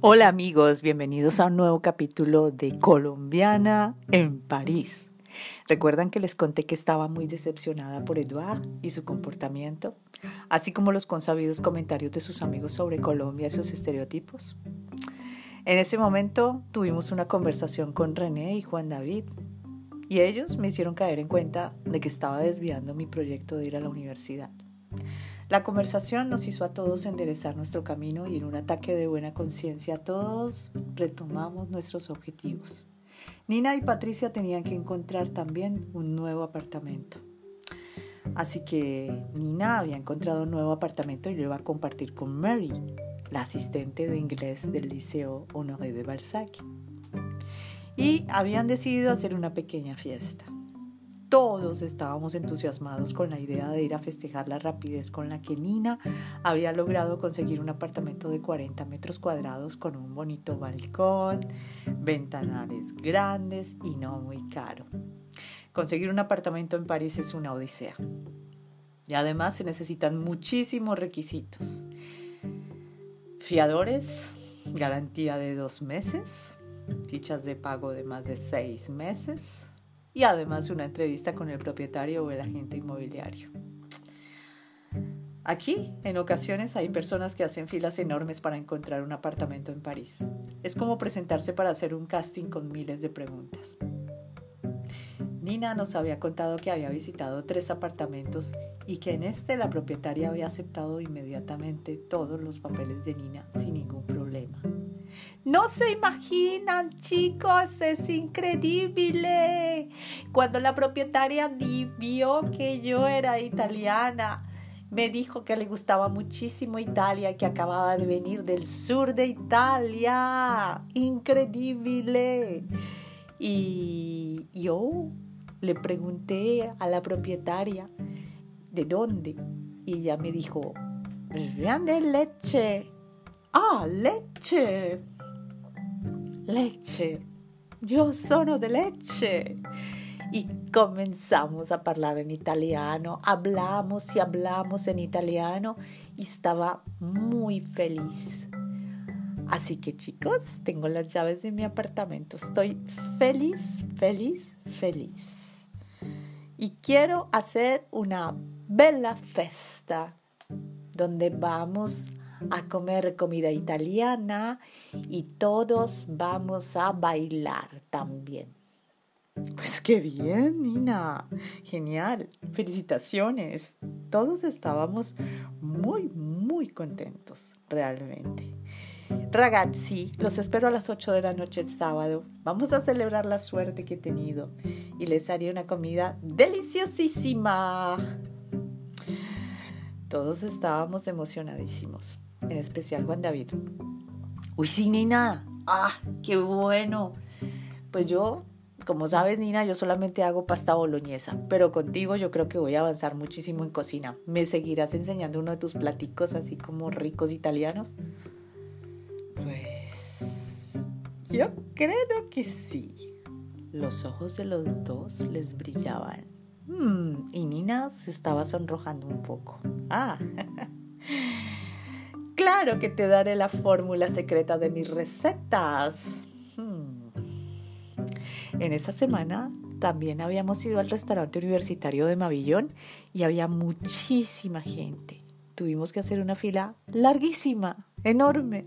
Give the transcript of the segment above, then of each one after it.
Hola amigos, bienvenidos a un nuevo capítulo de Colombiana en París. ¿Recuerdan que les conté que estaba muy decepcionada por Edouard y su comportamiento? Así como los consabidos comentarios de sus amigos sobre Colombia y sus estereotipos. En ese momento tuvimos una conversación con René y Juan David y ellos me hicieron caer en cuenta de que estaba desviando mi proyecto de ir a la universidad. La conversación nos hizo a todos enderezar nuestro camino y en un ataque de buena conciencia todos retomamos nuestros objetivos. Nina y Patricia tenían que encontrar también un nuevo apartamento. Así que Nina había encontrado un nuevo apartamento y lo iba a compartir con Mary, la asistente de inglés del Liceo Honoré de Balzac. Y habían decidido hacer una pequeña fiesta. Todos estábamos entusiasmados con la idea de ir a festejar la rapidez con la que Nina había logrado conseguir un apartamento de 40 metros cuadrados con un bonito balcón, ventanales grandes y no muy caro. Conseguir un apartamento en París es una odisea. Y además se necesitan muchísimos requisitos. Fiadores, garantía de dos meses, fichas de pago de más de seis meses, y además una entrevista con el propietario o el agente inmobiliario. Aquí, en ocasiones, hay personas que hacen filas enormes para encontrar un apartamento en París. Es como presentarse para hacer un casting con miles de preguntas. Nina nos había contado que había visitado tres apartamentos y que en este la propietaria había aceptado inmediatamente todos los papeles de Nina sin ningún problema. No se imaginan, chicos, es increíble. Cuando la propietaria vio que yo era italiana, me dijo que le gustaba muchísimo Italia, que acababa de venir del sur de Italia. Increíble. Y yo le pregunté a la propietaria de dónde y ella me dijo, de leche. Ah, leche. Leche. Yo sono de leche. Y comenzamos a hablar en italiano, hablamos y hablamos en italiano y estaba muy feliz. Así que chicos, tengo las llaves de mi apartamento. Estoy feliz, feliz, feliz. Y quiero hacer una bella festa donde vamos a comer comida italiana y todos vamos a bailar también. Pues qué bien, Nina. Genial. Felicitaciones. Todos estábamos muy, muy contentos, realmente. Ragazzi, los espero a las 8 de la noche el sábado. Vamos a celebrar la suerte que he tenido y les haré una comida deliciosísima. Todos estábamos emocionadísimos en especial Juan David. Uy, sí, Nina. Ah, qué bueno. Pues yo, como sabes, Nina, yo solamente hago pasta boloñesa, pero contigo yo creo que voy a avanzar muchísimo en cocina. ¿Me seguirás enseñando uno de tus platicos así como ricos italianos? Pues yo creo que sí. Los ojos de los dos les brillaban. Mm, y Nina se estaba sonrojando un poco. Ah, Claro que te daré la fórmula secreta de mis recetas. Hmm. En esa semana también habíamos ido al restaurante universitario de Mavillón y había muchísima gente. Tuvimos que hacer una fila larguísima, enorme.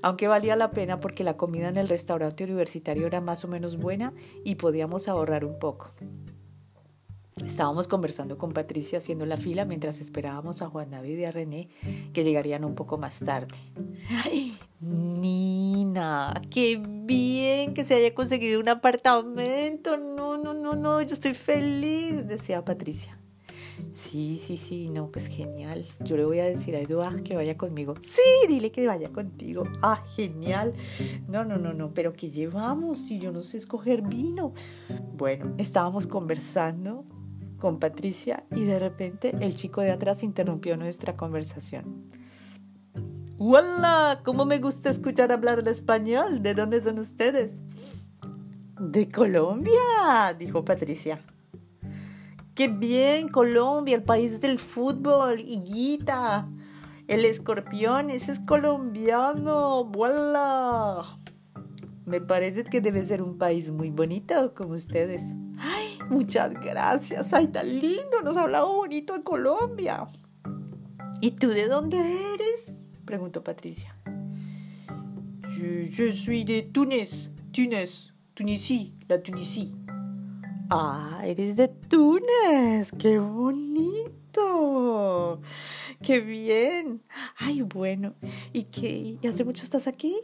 Aunque valía la pena porque la comida en el restaurante universitario era más o menos buena y podíamos ahorrar un poco. Estábamos conversando con Patricia haciendo la fila mientras esperábamos a Juan David y a René que llegarían un poco más tarde. ¡Ay, Nina! ¡Qué bien que se haya conseguido un apartamento! No, no, no, no, yo estoy feliz, decía Patricia. Sí, sí, sí, no, pues genial. Yo le voy a decir a Eduard que vaya conmigo. Sí, dile que vaya contigo. Ah, genial. No, no, no, no, pero ¿qué llevamos? Si yo no sé escoger vino. Bueno, estábamos conversando con Patricia y de repente el chico de atrás interrumpió nuestra conversación. ¡Hola! ¿Cómo me gusta escuchar hablar el español? ¿De dónde son ustedes? De Colombia, dijo Patricia. ¡Qué bien, Colombia, el país del fútbol, Higuita! El escorpión, ese es colombiano. ¡Vuela! Me parece que debe ser un país muy bonito como ustedes. ¡Ay, muchas gracias! ¡Ay, tan lindo! Nos ha hablado bonito de Colombia. ¿Y tú de dónde eres? Preguntó Patricia. Je, je suis de Túnez, Túnez, Tunisie, la Tunisie. Ah, eres de Túnez. ¡Qué bonito! ¡Qué bien! Ay, bueno. ¿Y qué? ¿Y hace mucho estás aquí?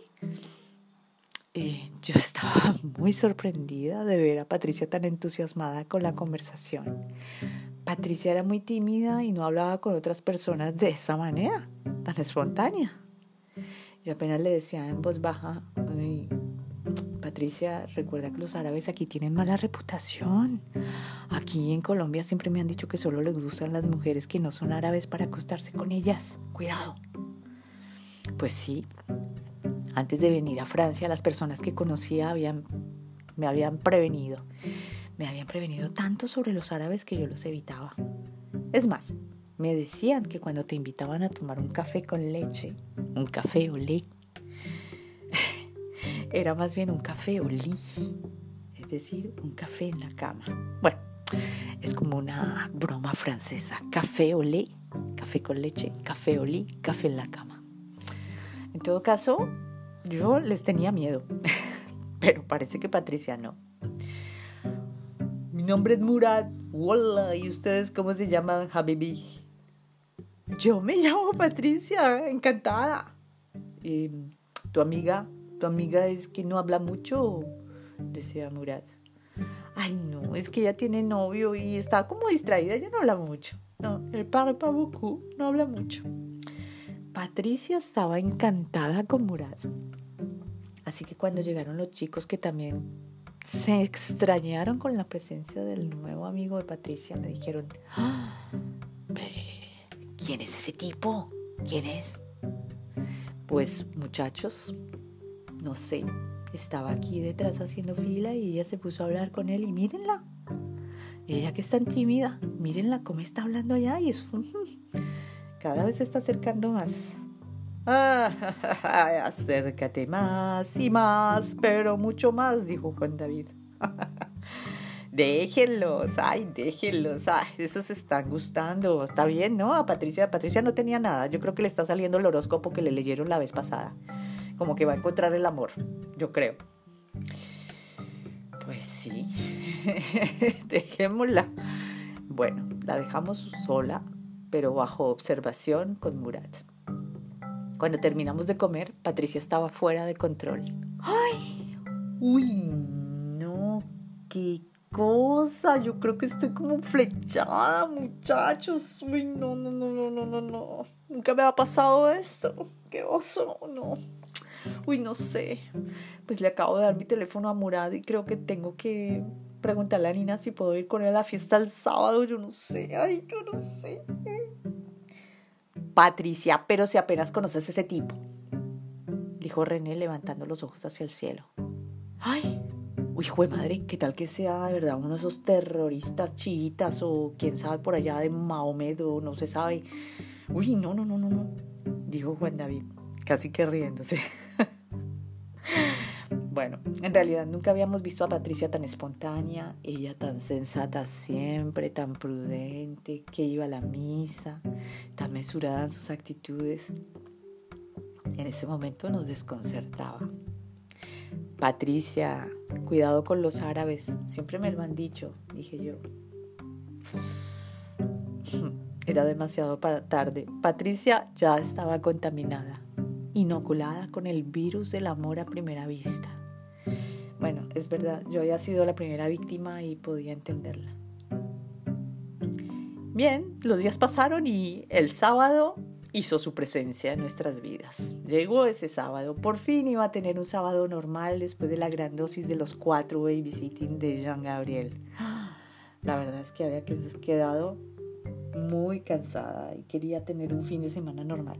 Eh, yo estaba muy sorprendida de ver a Patricia tan entusiasmada con la conversación. Patricia era muy tímida y no hablaba con otras personas de esa manera, tan espontánea. Yo apenas le decía en voz baja, Patricia, recuerda que los árabes aquí tienen mala reputación. Aquí en Colombia siempre me han dicho que solo les gustan las mujeres que no son árabes para acostarse con ellas. Cuidado. Pues sí, antes de venir a Francia las personas que conocía me habían prevenido. Me habían prevenido tanto sobre los árabes que yo los evitaba. Es más, me decían que cuando te invitaban a tomar un café con leche, un café olé, era más bien un café olí, es decir, un café en la cama. Bueno, es como una broma francesa. Café olé, café con leche, café olí, café en la cama. En todo caso, yo les tenía miedo, pero parece que Patricia no. Mi nombre es Murad. Hola, ¿y ustedes cómo se llaman, Habibi? Yo me llamo Patricia, encantada. ¿Y tu amiga? ¿Tu amiga es que no habla mucho? Decía Murad. Ay, no, es que ella tiene novio y está como distraída, ella no habla mucho. No, el parle pas beaucoup, no habla mucho. Patricia estaba encantada con Murad. Así que cuando llegaron los chicos que también se extrañaron con la presencia del nuevo amigo de Patricia, me dijeron, ¡Ah! ¿quién es ese tipo? ¿Quién es? Pues muchachos, no sé, estaba aquí detrás haciendo fila y ella se puso a hablar con él y mírenla. Ella que es tan tímida, mírenla cómo está hablando allá y eso cada vez se está acercando más. Ah, acércate más y más, pero mucho más, dijo Juan David. déjenlos, ay, déjenlos, ay, esos están gustando, está bien, ¿no? A Patricia, Patricia no tenía nada, yo creo que le está saliendo el horóscopo que le leyeron la vez pasada, como que va a encontrar el amor, yo creo. Pues sí, dejémosla. Bueno, la dejamos sola, pero bajo observación con Murat. Cuando terminamos de comer, Patricia estaba fuera de control. ¡Ay! ¡Uy! No, qué cosa. Yo creo que estoy como flechada, muchachos. Uy, no, no, no, no, no, no, no. Nunca me ha pasado esto. Qué oso, no. Uy, no sé. Pues le acabo de dar mi teléfono a Murad y creo que tengo que preguntarle a Nina si puedo ir con él a la fiesta el sábado. Yo no sé. Ay, yo no sé. Patricia, pero si apenas conoces ese tipo, dijo René levantando los ojos hacia el cielo. Ay, uy, de madre, ¿qué tal que sea de verdad uno de esos terroristas chiitas o quién sabe por allá de Mahomet o no se sabe? Uy, no, no, no, no, no, dijo Juan David, casi que riéndose. Bueno, en realidad nunca habíamos visto a Patricia tan espontánea, ella tan sensata siempre, tan prudente, que iba a la misa, tan mesurada en sus actitudes. En ese momento nos desconcertaba. Patricia, cuidado con los árabes, siempre me lo han dicho, dije yo. Era demasiado tarde. Patricia ya estaba contaminada, inoculada con el virus del amor a primera vista. Bueno, es verdad, yo había sido la primera víctima y podía entenderla. Bien, los días pasaron y el sábado hizo su presencia en nuestras vidas. Llegó ese sábado, por fin iba a tener un sábado normal después de la gran dosis de los cuatro babysitting de Jean Gabriel. La verdad es que había quedado muy cansada y quería tener un fin de semana normal.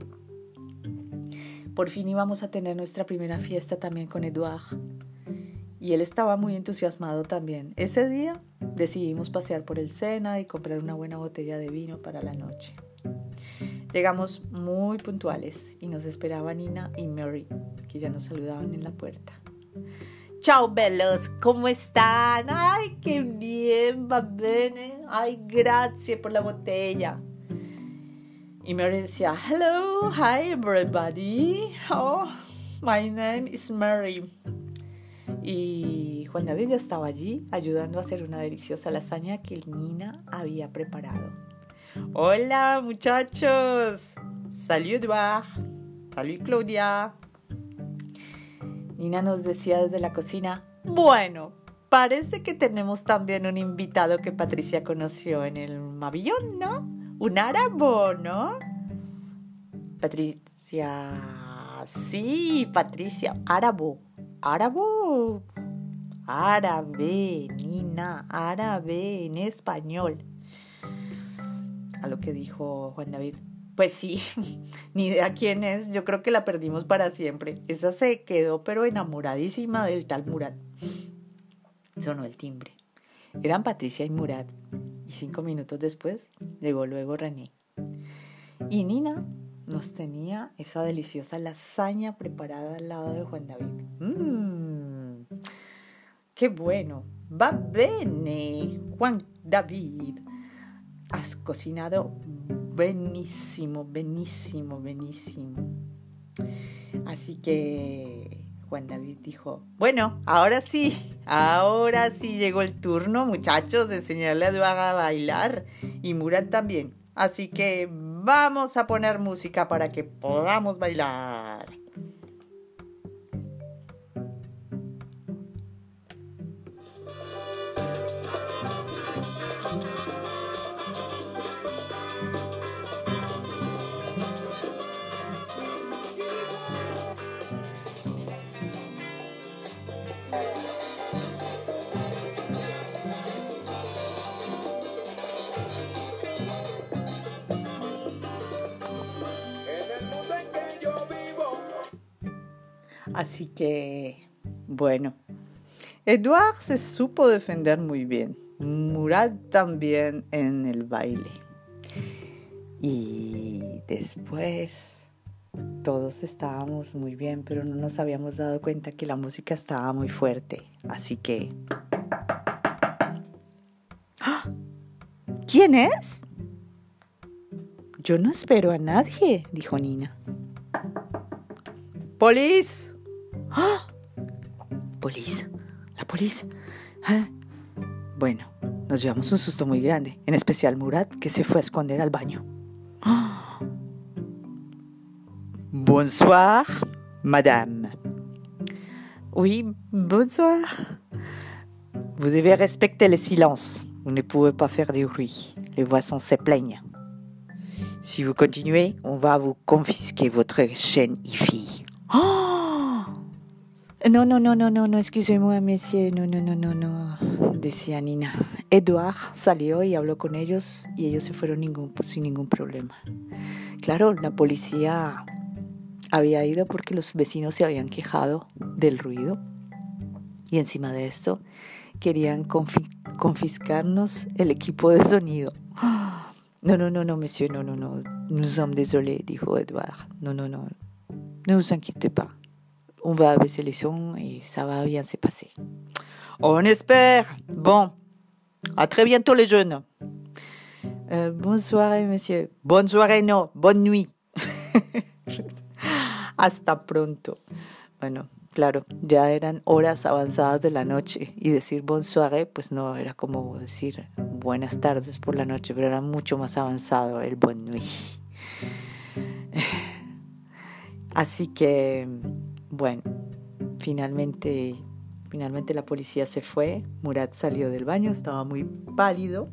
Por fin íbamos a tener nuestra primera fiesta también con Eduard y él estaba muy entusiasmado también. Ese día decidimos pasear por el Sena y comprar una buena botella de vino para la noche. Llegamos muy puntuales y nos esperaban Nina y Mary, que ya nos saludaban en la puerta. Chao, bellos, ¿cómo están? Ay, qué bien, va bene. Ay, gracias por la botella. Y Mary decía, hello, hi everybody. Oh, my name is Mary. Y Juan David ya estaba allí ayudando a hacer una deliciosa lasaña que Nina había preparado. Hola muchachos. Salut Edouard. Salut Claudia. Nina nos decía desde la cocina, bueno, parece que tenemos también un invitado que Patricia conoció en el Mavillón, ¿no? Un árabe, ¿no? Patricia, sí, Patricia, árabo, árabo, árabe, Nina, árabe en español. A lo que dijo Juan David, pues sí, ni idea quién es, yo creo que la perdimos para siempre. Esa se quedó pero enamoradísima del tal Murat. Sonó el timbre. Eran Patricia y Murat. Y cinco minutos después llegó luego René. Y Nina nos tenía esa deliciosa lasaña preparada al lado de Juan David. ¡Mmm! ¡Qué bueno! Va bene, Juan David. Has cocinado Benísimo, benísimo, benísimo. Así que Juan David dijo, bueno, ahora sí, ahora sí llegó el turno, muchachos, de enseñarle a Eduardo a bailar y Murat también. Así que vamos a poner música para que podamos bailar. Que, bueno, Eduard se supo defender muy bien. Murat también en el baile. Y después todos estábamos muy bien, pero no nos habíamos dado cuenta que la música estaba muy fuerte. Así que... ¡Ah! ¿Quién es? Yo no espero a nadie, dijo Nina. ¡Polis! ¡Ah! Policía, la policía. ¿Ah? Bueno, nos llevamos un susto muy grande, en especial Murat, que se fue a esconder al baño. ¡Ah! Bonsoir, madame. Oui, bonsoir. Vous devez respecter le silence. Vous ne pouvez pas faire du bruit. Les voisins se plaignent. Si vous continuez, on va vous confisquer votre chaîne IFI. Oh no, no, no, no, no, no, excusez-moi, monsieur, no, no, no, no, no, decía Nina. Edouard salió y habló con ellos y ellos se fueron ningún, sin ningún problema. Claro, la policía había ido porque los vecinos se habían quejado del ruido y encima de esto querían confiscarnos el equipo de sonido. No, no, no, no, monsieur, no, no, no, nous sommes désolés, dijo Edouard. No, no, no, ne vous inquiétez pas on va baisser les sons et ça va bien se passer. On espère. Bon, à très bientôt les jeunes. Euh, bonne soirée, monsieur. Bonne soirée, no. Bonne nuit. Hasta pronto. Bueno, claro, ya eran horas avanzadas de la noche y decir bonne soirée, pues no era como decir buenas tardes por la noche, pero era mucho más avanzado el bonne nuit. Así que bueno, finalmente, finalmente la policía se fue, Murat salió del baño, estaba muy pálido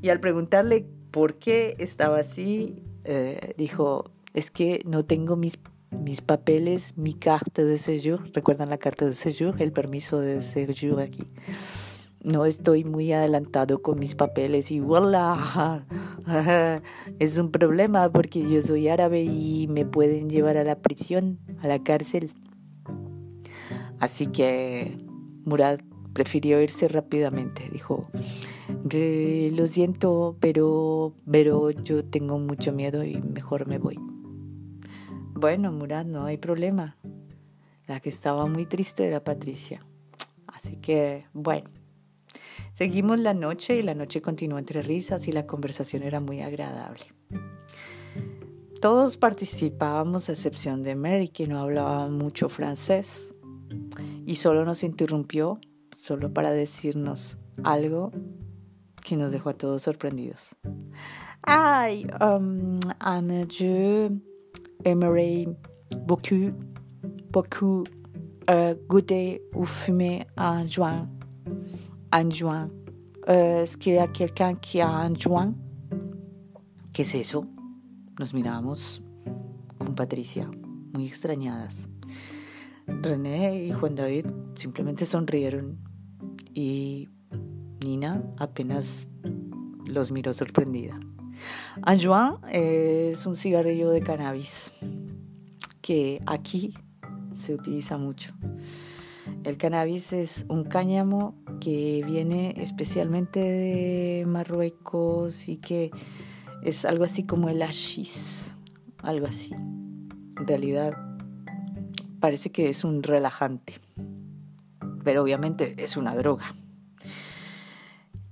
y al preguntarle por qué estaba así, eh, dijo, es que no tengo mis, mis papeles, mi carta de séjour, recuerdan la carta de séjour, el permiso de séjour aquí. No estoy muy adelantado con mis papeles y voilà, es un problema porque yo soy árabe y me pueden llevar a la prisión, a la cárcel. Así que Murad prefirió irse rápidamente. Dijo, lo siento, pero, pero yo tengo mucho miedo y mejor me voy. Bueno, Murat, no hay problema. La que estaba muy triste era Patricia. Así que, bueno, seguimos la noche y la noche continuó entre risas y la conversación era muy agradable. Todos participábamos a excepción de Mary, que no hablaba mucho francés y solo nos interrumpió, solo para decirnos algo que nos dejó a todos sorprendidos. Ay, um, je aimerais beaucoup, beaucoup uh, goûter ou fumer un joint. Un joint. Uh, Est-ce qu'il y a quelqu'un qui a joint? ¿Qué es eso? Nos miramos con Patricia, muy extrañadas. René y Juan David simplemente sonrieron y Nina apenas los miró sorprendida. Anjuan es un cigarrillo de cannabis que aquí se utiliza mucho. El cannabis es un cáñamo que viene especialmente de Marruecos y que es algo así como el hashis, algo así. En realidad parece que es un relajante, pero obviamente es una droga.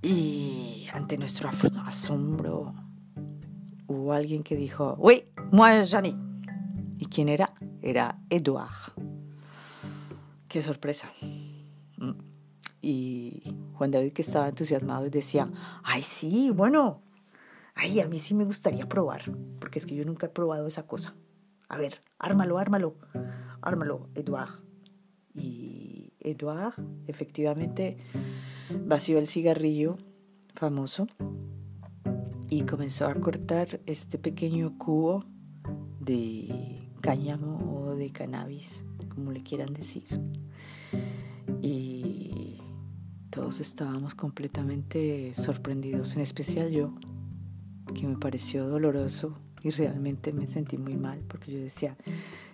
Y ante nuestro asombro hubo alguien que dijo, oui, moi Jani. ¿Y quién era? Era Edouard. Qué sorpresa. Mm. Y Juan David que estaba entusiasmado decía, ay sí, bueno, ay, a mí sí me gustaría probar, porque es que yo nunca he probado esa cosa. A ver, ármalo, ármalo, ármalo, Edouard. Y Edouard efectivamente vació el cigarrillo famoso y comenzó a cortar este pequeño cubo de cáñamo o de cannabis, como le quieran decir. Y todos estábamos completamente sorprendidos, en especial yo, que me pareció doloroso y realmente me sentí muy mal porque yo decía,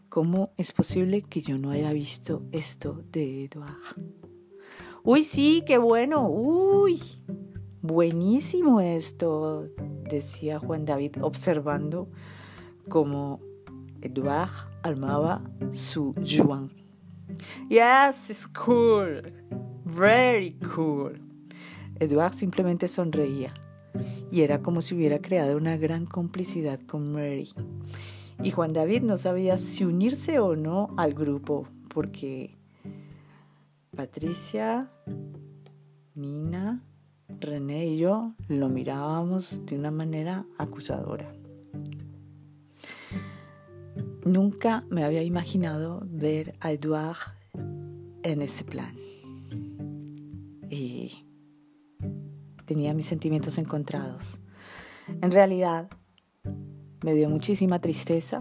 ¿cómo es posible que yo no haya visto esto de Edouard? Uy, sí, qué bueno, uy, buenísimo esto, decía Juan David observando cómo Edouard armaba su Juan. Yes, it's cool, very cool. Edouard simplemente sonreía y era como si hubiera creado una gran complicidad con Mary. Y Juan David no sabía si unirse o no al grupo, porque Patricia, Nina, René y yo lo mirábamos de una manera acusadora. Nunca me había imaginado ver a Edouard en ese plan. Y tenía mis sentimientos encontrados. En realidad, me dio muchísima tristeza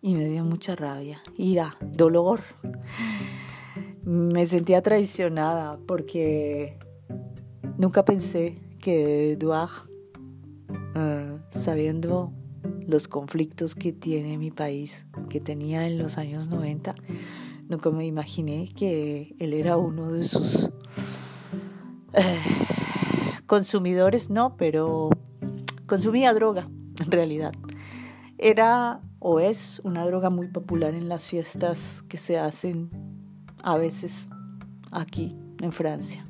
y me dio mucha rabia, ira, dolor. Me sentía traicionada porque nunca pensé que Eduard, eh, sabiendo los conflictos que tiene mi país, que tenía en los años 90, nunca me imaginé que él era uno de sus eh, consumidores, no, pero consumía droga, en realidad. Era o es una droga muy popular en las fiestas que se hacen a veces aquí en Francia.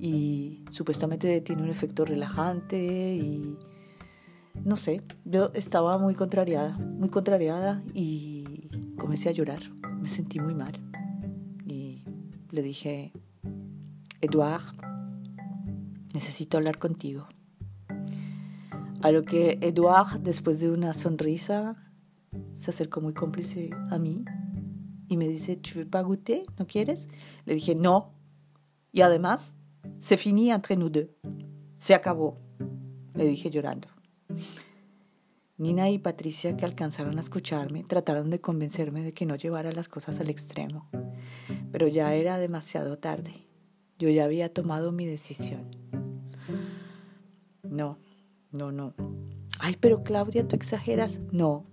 Y supuestamente tiene un efecto relajante y no sé, yo estaba muy contrariada, muy contrariada y comencé a llorar. Me sentí muy mal. Y le dije, Eduard, necesito hablar contigo. A lo que Edouard, después de una sonrisa, se acercó muy cómplice a mí y me dice, ¿tu veux pas goûter? ¿No quieres? Le dije, no. Y además, se finí entre nous deux. Se acabó, le dije llorando. Nina y Patricia, que alcanzaron a escucharme, trataron de convencerme de que no llevara las cosas al extremo. Pero ya era demasiado tarde. Yo ya había tomado mi decisión. No, no, no. Ay, pero Claudia, tú exageras. No,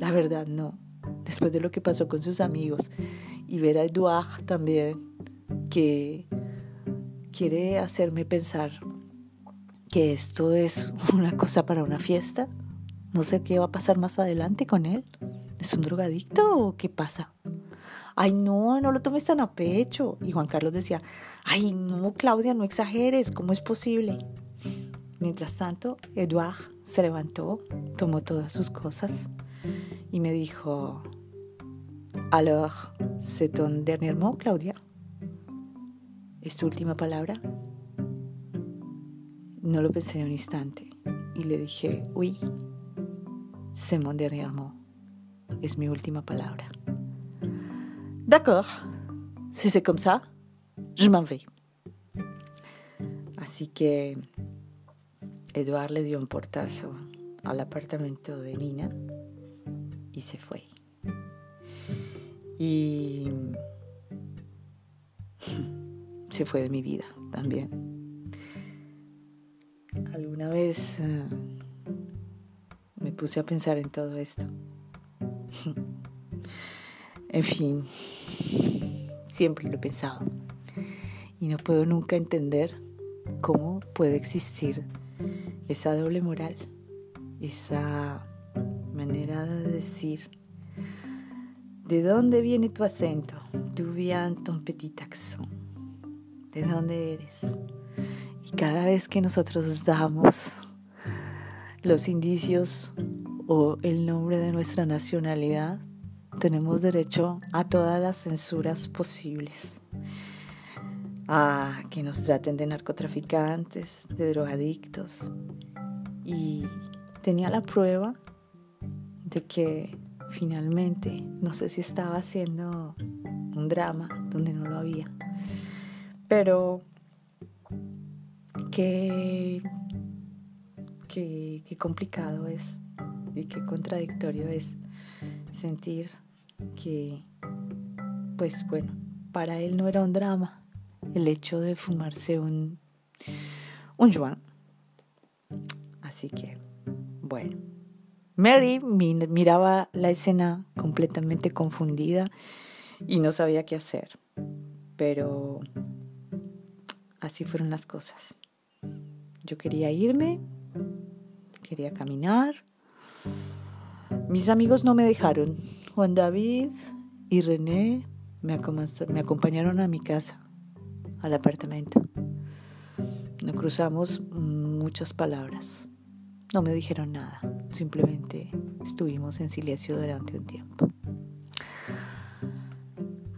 la verdad no. Después de lo que pasó con sus amigos y ver a Eduard también, que quiere hacerme pensar que esto es una cosa para una fiesta. No sé qué va a pasar más adelante con él. ¿Es un drogadicto o qué pasa? Ay, no, no lo tomes tan a pecho. Y Juan Carlos decía, ay, no, Claudia, no exageres, ¿cómo es posible? Mientras tanto, Edouard se levantó, tomó todas sus cosas y me dijo, alors, c'est ton dernier mot, Claudia? ¿Es tu última palabra? No lo pensé un instante y le dije, oui, c'est mon dernier mot. Es mi última palabra. D'accord, si c'est comme ça, je m'en vais. Así que Eduard le dio un portazo al apartamento de Nina y se fue. Y se fue de mi vida también. Alguna vez me puse a pensar en todo esto. en fin, siempre lo he pensado. Y no puedo nunca entender cómo puede existir esa doble moral, esa manera de decir, ¿de dónde viene tu acento? Tu viens ton petit accent. ¿De dónde eres? Y cada vez que nosotros damos los indicios o el nombre de nuestra nacionalidad, tenemos derecho a todas las censuras posibles a que nos traten de narcotraficantes, de drogadictos. Y tenía la prueba de que finalmente, no sé si estaba haciendo un drama donde no lo había, pero qué, qué, complicado es y qué contradictorio es sentir que, pues bueno, para él no era un drama el hecho de fumarse un, un joint. Así que, bueno. Mary miraba la escena completamente confundida y no sabía qué hacer. Pero así fueron las cosas. Yo quería irme, quería caminar. Mis amigos no me dejaron. Juan David y René me, acompañaron a mi casa al apartamento. No cruzamos muchas palabras. No me dijeron nada. Simplemente estuvimos en silencio durante un tiempo.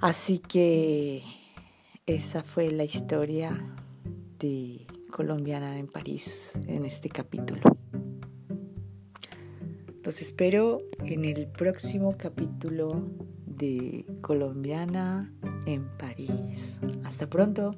Así que esa fue la historia de Colombiana en París en este capítulo. Los espero en el próximo capítulo de Colombiana en París. Hasta pronto.